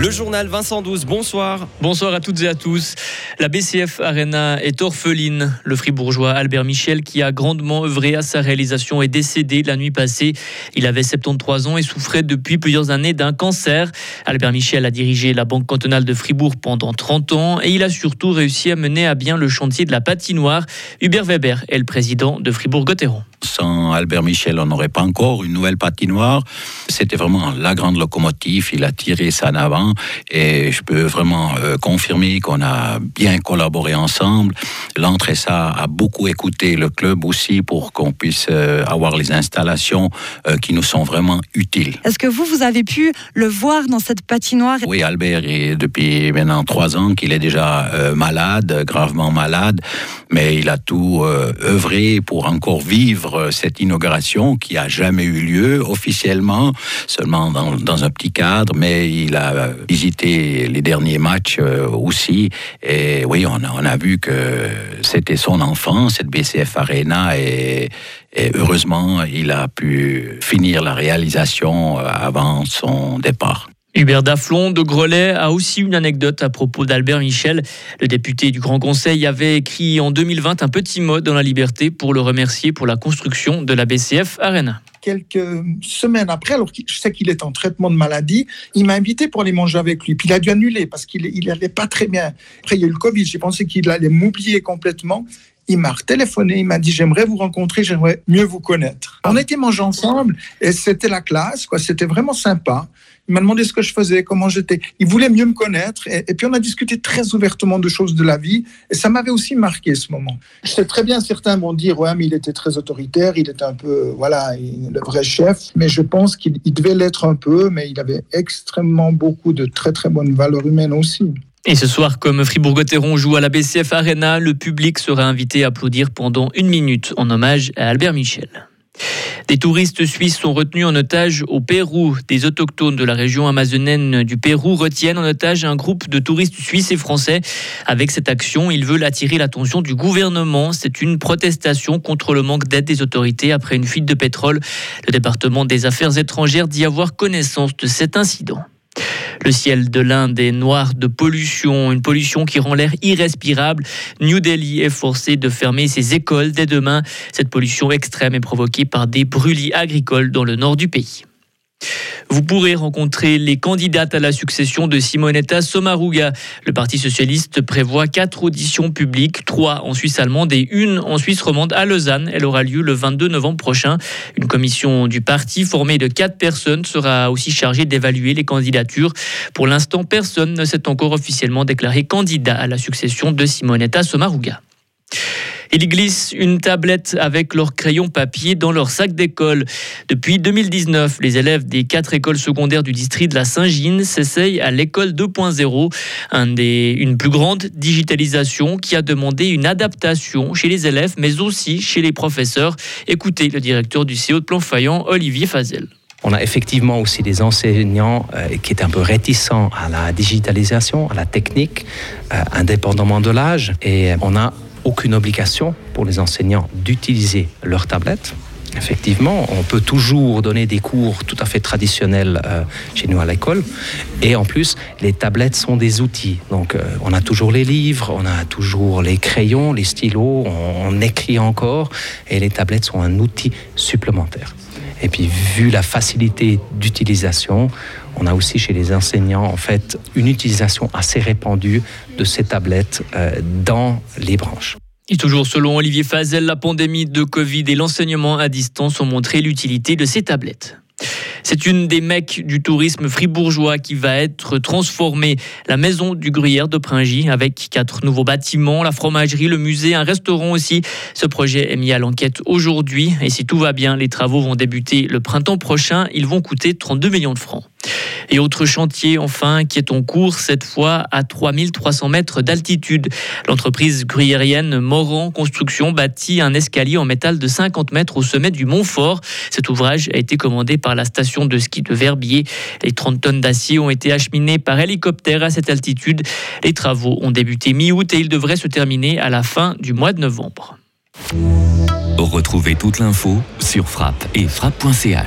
Le journal Vincent 12, bonsoir. Bonsoir à toutes et à tous. La BCF Arena est orpheline. Le fribourgeois Albert Michel, qui a grandement œuvré à sa réalisation, est décédé la nuit passée. Il avait 73 ans et souffrait depuis plusieurs années d'un cancer. Albert Michel a dirigé la Banque cantonale de Fribourg pendant 30 ans et il a surtout réussi à mener à bien le chantier de la patinoire. Hubert Weber est le président de Fribourg-Gotteron. Sans Albert Michel, on n'aurait pas encore une nouvelle patinoire. C'était vraiment la grande locomotive. Il a tiré ça en avant et je peux vraiment euh, confirmer qu'on a bien collaboré ensemble. L'entrée-ça a beaucoup écouté le club aussi pour qu'on puisse euh, avoir les installations euh, qui nous sont vraiment utiles. Est-ce que vous, vous avez pu le voir dans cette patinoire? Oui, Albert est depuis maintenant trois ans qu'il est déjà malade, gravement malade, mais il a tout œuvré pour encore vivre cette inauguration qui a jamais eu lieu officiellement, seulement dans, un petit cadre, mais il a visité les derniers matchs euh, aussi. Et oui, on a, vu que c'était son enfant, cette BCF Arena, et, et heureusement, il a pu finir la réalisation euh, avant son départ. Hubert Daflon de Grelais a aussi une anecdote à propos d'Albert Michel. Le député du Grand Conseil avait écrit en 2020 un petit mot dans la liberté pour le remercier pour la construction de la BCF Arena quelques semaines après, alors que je sais qu'il est en traitement de maladie, il m'a invité pour aller manger avec lui. Puis il a dû annuler parce qu'il n'allait pas très bien. Après, il y a eu le Covid, j'ai pensé qu'il allait m'oublier complètement. Il m'a téléphoné, il m'a dit j'aimerais vous rencontrer, j'aimerais mieux vous connaître. On était mangé ensemble et c'était la classe, quoi. C'était vraiment sympa. Il m'a demandé ce que je faisais, comment j'étais. Il voulait mieux me connaître. Et, puis on a discuté très ouvertement de choses de la vie. Et ça m'avait aussi marqué ce moment. Je sais très bien, certains vont dire, ouais, mais il était très autoritaire, il était un peu, voilà, le vrai chef. Mais je pense qu'il devait l'être un peu, mais il avait extrêmement beaucoup de très, très bonnes valeurs humaines aussi. Et ce soir, comme Fribourg-Gotteron joue à la BCF Arena, le public sera invité à applaudir pendant une minute en hommage à Albert Michel. Des touristes suisses sont retenus en otage au Pérou. Des autochtones de la région amazonienne du Pérou retiennent en otage un groupe de touristes suisses et français. Avec cette action, ils veulent attirer l'attention du gouvernement. C'est une protestation contre le manque d'aide des autorités après une fuite de pétrole. Le département des Affaires étrangères dit avoir connaissance de cet incident. Le ciel de l'Inde est noir de pollution, une pollution qui rend l'air irrespirable. New Delhi est forcé de fermer ses écoles dès demain. Cette pollution extrême est provoquée par des brûlis agricoles dans le nord du pays. Vous pourrez rencontrer les candidates à la succession de Simonetta Sommaruga. Le Parti socialiste prévoit quatre auditions publiques, trois en Suisse allemande et une en Suisse romande à Lausanne. Elle aura lieu le 22 novembre prochain. Une commission du parti formée de quatre personnes sera aussi chargée d'évaluer les candidatures. Pour l'instant, personne ne s'est encore officiellement déclaré candidat à la succession de Simonetta Sommaruga. Ils glissent une tablette avec leur crayon papier dans leur sac d'école. Depuis 2019, les élèves des quatre écoles secondaires du district de la Saint-Gine s'essayent à l'école 2.0, une plus grande digitalisation qui a demandé une adaptation chez les élèves, mais aussi chez les professeurs. Écoutez le directeur du CO de Planfaillant, Olivier Fazel. On a effectivement aussi des enseignants euh, qui étaient un peu réticents à la digitalisation, à la technique, euh, indépendamment de l'âge. Et on a aucune obligation pour les enseignants d'utiliser leur tablette. Effectivement, on peut toujours donner des cours tout à fait traditionnels euh, chez nous à l'école. Et en plus, les tablettes sont des outils. Donc, euh, on a toujours les livres, on a toujours les crayons, les stylos, on écrit encore. Et les tablettes sont un outil supplémentaire. Et puis, vu la facilité d'utilisation, on a aussi chez les enseignants, en fait, une utilisation assez répandue de ces tablettes euh, dans les branches. Et toujours selon Olivier Fazel, la pandémie de Covid et l'enseignement à distance ont montré l'utilité de ces tablettes. C'est une des mecs du tourisme fribourgeois qui va être transformée. La maison du gruyère de Pringy avec quatre nouveaux bâtiments, la fromagerie, le musée, un restaurant aussi. Ce projet est mis à l'enquête aujourd'hui et si tout va bien, les travaux vont débuter le printemps prochain. Ils vont coûter 32 millions de francs. Et autre chantier, enfin, qui est en cours, cette fois à 3300 mètres d'altitude. L'entreprise gruyérienne Morand Construction bâtit un escalier en métal de 50 mètres au sommet du Mont Fort. Cet ouvrage a été commandé par la station de ski de Verbier. Les 30 tonnes d'acier ont été acheminées par hélicoptère à cette altitude. Les travaux ont débuté mi-août et ils devraient se terminer à la fin du mois de novembre. Retrouvez toute l'info sur frappe et frappe.ch.